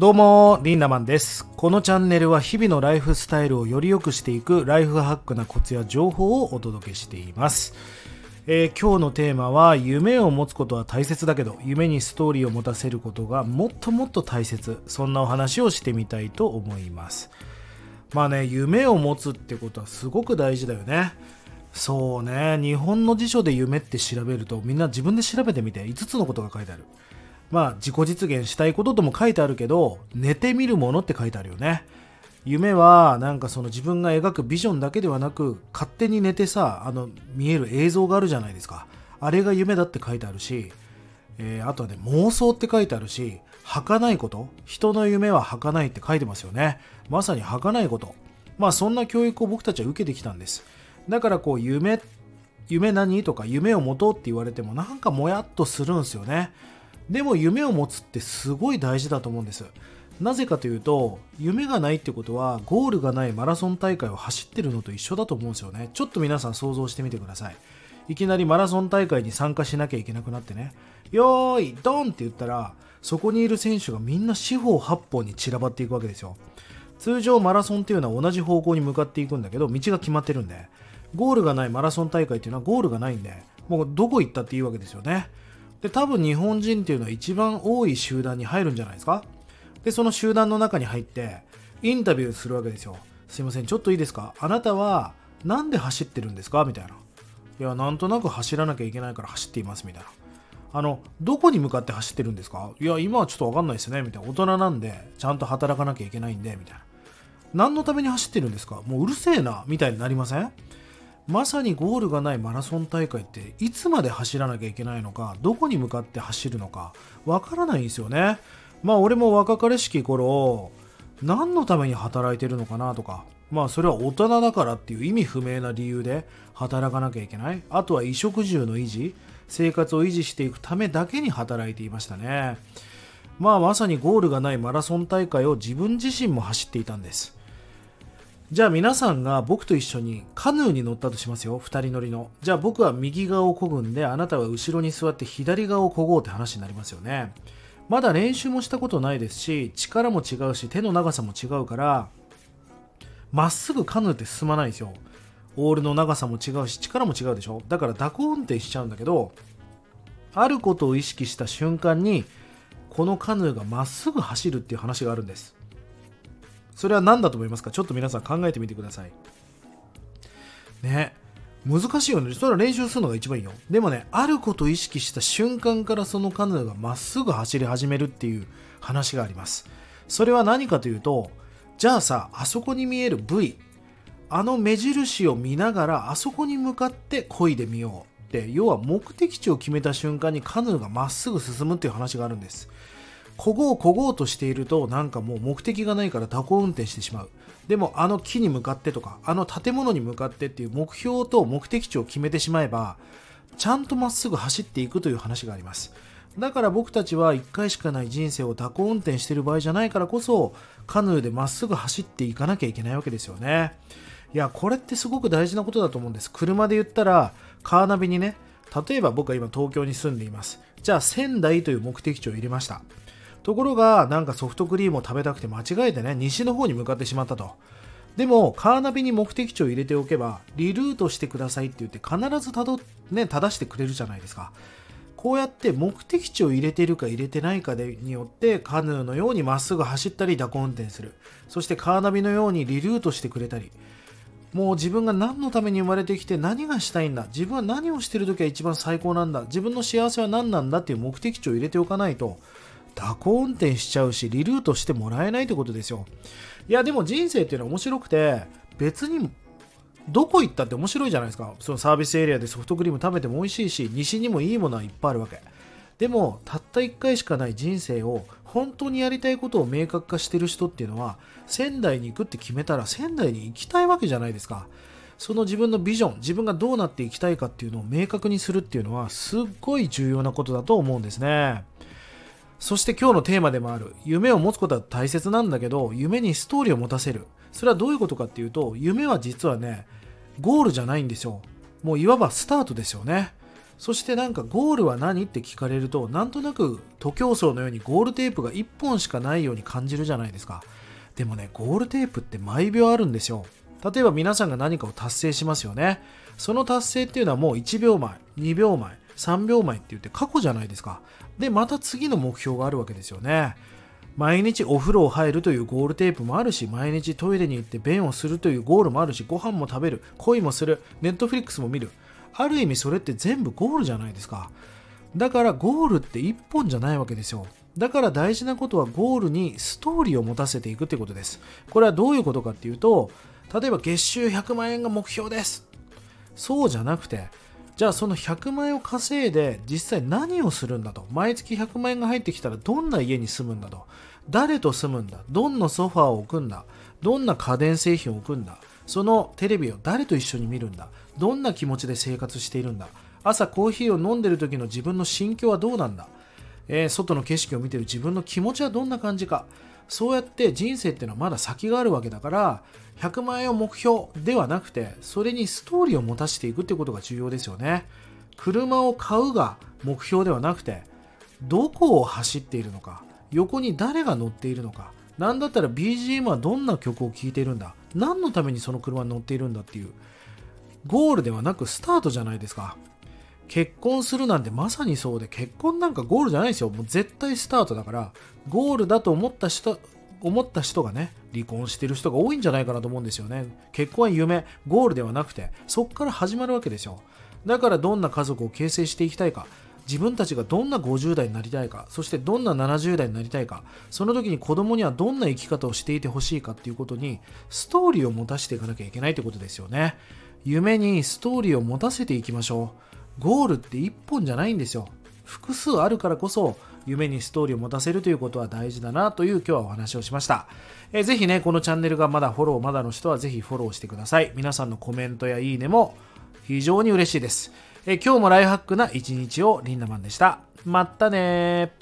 どうも、リンダマンです。このチャンネルは日々のライフスタイルをより良くしていくライフハックなコツや情報をお届けしています。えー今日のテーマは夢を持つことは大切だけど夢にストーリーを持たせることがもっともっと大切そんなお話をしてみたいと思いますまあね夢を持つってことはすごく大事だよねそうね日本の辞書で夢って調べるとみんな自分で調べてみて5つのことが書いてあるまあ自己実現したいこととも書いてあるけど寝てみるものって書いてあるよね。夢はなんかその自分が描くビジョンだけではなく勝手に寝てさあの見える映像があるじゃないですか。あれが夢だって書いてあるし、えーあとはね妄想って書いてあるし儚いこと。人の夢は儚いって書いてますよね。まさに儚いこと。まあそんな教育を僕たちは受けてきたんです。だからこう夢夢何？とか夢を持とうって言われてもなんかもやっとするんですよね。でも夢を持つってすごい大事だと思うんです。なぜかというと夢がないってことはゴールがないマラソン大会を走ってるのと一緒だと思うんですよね。ちょっと皆さん想像してみてください。いきなりマラソン大会に参加しなきゃいけなくなってね。よーいドンって言ったらそこにいる選手がみんな四方八方に散らばっていくわけですよ。通常マラソンっていうのは同じ方向に向かっていくんだけど道が決まってるんで。ゴールがないマラソン大会っていうのはゴールがないんでもうどこ行ったっていいわけですよね。で多分日本人っていうのは一番多い集団に入るんじゃないですか？でその集団の中に入ってインタビューするわけですよ。すいませんちょっといいですか？あなたはなんで走ってるんですか？みたいな。いやなんとなく走らなきゃいけないから走っていますみたいな。あのどこに向かって走ってるんですか？いや今はちょっと分かんないですねみたいな。大人なんでちゃんと働かなきゃいけないんでみたいな。何のために走ってるんですか？もううるせえなみたいになりません？まさにゴールがないマラソン大会っていつまで走らなきゃいけないのかどこに向かって走るのかわからないんですよね。まあ俺も若かりしき頃何のために働いてるのかなとかまあそれは大人だからっていう意味不明な理由で働かなきゃいけない。あとは衣食住の維持生活を維持していくためだけに働いていましたね。まあまさにゴールがないマラソン大会を自分自身も走っていたんです。じゃあ皆さんが僕と一緒にカヌーに乗ったとしますよ。2人乗りの。じゃあ僕は右側を漕ぐんであなたは後ろに座って左側を漕ごうって話になりますよね。まだ練習もしたことないですし力も違うし手の長さも違うからまっすぐカヌーって進まないんですよ。オールの長さも違うし力も違うでしょ。だから蛇行運転しちゃうんだけどあることを意識した瞬間にこのカヌーがまっすぐ走るっていう話があるんです。それは何だと思いますか？ちょっと皆さん考えてみてください。ね。難しいよね。それは練習するのが一番いいよ。でもねあることを意識した瞬間からそのカヌーがまっすぐ走り始めるっていう話があります。それは何かというとじゃあさあそこに見える V あの目印を見ながらあそこに向かって漕いでみようって要は目的地を決めた瞬間にカヌーがまっすぐ進むっていう話があるんです。こごうこごうとしているとなんかもう目的がないから蛇行運転してしまう。でもあの木に向かってとかあの建物に向かってっていう目標と目的地を決めてしまえばちゃんとまっすぐ走っていくという話があります。だから僕たちは1回しかない人生を蛇行運転してる場合じゃないからこそカヌーでまっすぐ走っていかなきゃいけないわけですよね。いやこれってすごく大事なことだと思うんです。車で言ったらカーナビにね例えば僕は今東京に住んでいます。じゃあ仙台という目的地を入れました。ところがなんかソフトクリームを食べたくて間違えてね西の方に向かってしまったと。でもカーナビに目的地を入れておけばリルートしてくださいって言って必ずたど、ね、正してくれるじゃないですか。こうやって目的地を入れているか入れてないかでによってカヌーのようにまっすぐ走ったり蛇行運転する。そしてカーナビのようにリルートしてくれたり。もう自分が何のために生まれてきて何がしたいんだ。自分は何をしてる時は一番最高なんだ。自分の幸せは何なんだっていう目的地を入れておかないと蛇行運転しちゃうしリルートしてもらえないってことですよ。いやでも人生っていうのは面白くて別にどこ行ったって面白いじゃないですか。そのサービスエリアでソフトクリーム食べても美味しいし西にもいいものはいっぱいあるわけ。でもたった1回しかない人生を本当にやりたいことを明確化してる人っていうのは仙台に行くって決めたら仙台に行きたいわけじゃないですか。その自分のビジョン自分がどうなっていきたいかっていうのを明確にするっていうのはすっごい重要なことだと思うんですね。そして今日のテーマでもある夢を持つことは大切なんだけど夢にストーリーを持たせる。それはどういうことかっていうと夢は実はねゴールじゃないんですよ。もういわばスタートですよね。そしてなんかゴールは何って聞かれるとなんとなく徒競走のようにゴールテープが1本しかないように感じるじゃないですか。でもねゴールテープって毎秒あるんですよ。例えば皆さんが何かを達成しますよね。その達成っていうのはもう1秒前2秒前3秒前って言って過去じゃないですか。でまた次の目標があるわけですよね。毎日お風呂を入るというゴールテープもあるし毎日トイレに行って便をするというゴールもあるしご飯も食べる恋もするネットフリックスも見る。ある意味それって全部ゴールじゃないですか。だからゴールって1本じゃないわけですよ。だから大事なことはゴールにストーリーを持たせていくってことです。これはどういうことかっていうと例えば月収100万円が目標です。そうじゃなくてじゃあその100万円を稼いで実際何をするんだと。毎月100万円が入ってきたらどんな家に住むんだと。誰と住むんだ。どんなソファーを置くんだ。どんな家電製品を置くんだ。そのテレビを誰と一緒に見るんだ。どんな気持ちで生活しているんだ。朝コーヒーを飲んでる時の自分の心境はどうなんだ、えー、外の景色を見てる自分の気持ちはどんな感じか。そうやって人生っていうのはまだ先があるわけだから100万円を目標ではなくてそれにストーリーを持たせていくってことが重要ですよね。車を買うが目標ではなくてどこを走っているのか横に誰が乗っているのか何だったら BGM はどんな曲を聴いているんだ何のためにその車に乗っているんだっていうゴールではなくスタートじゃないですか。結婚するなんてまさにそうで結婚なんかゴールじゃないですよ。もう絶対スタートだからゴールだと思った人思った人がね離婚してる人が多いんじゃないかなと思うんですよね。結婚は夢ゴールではなくてそこから始まるわけですよ。だからどんな家族を形成していきたいか自分たちがどんな50代になりたいかそしてどんな70代になりたいかその時に子供にはどんな生き方をしていてほしいかっていうことにストーリーを持たせていかなきゃいけないってことですよね。夢にストーリーを持たせていきましょう。ゴールって1本じゃないんですよ。複数あるからこそ夢にストーリーを持たせるということは大事だなという今日はお話をしました。えー、ぜひね、このチャンネルがまだフォローまだの人はぜひフォローしてください。皆さんのコメントやいいねも非常に嬉しいです。え今日もライフハックな一日をリンダマンでした。まったね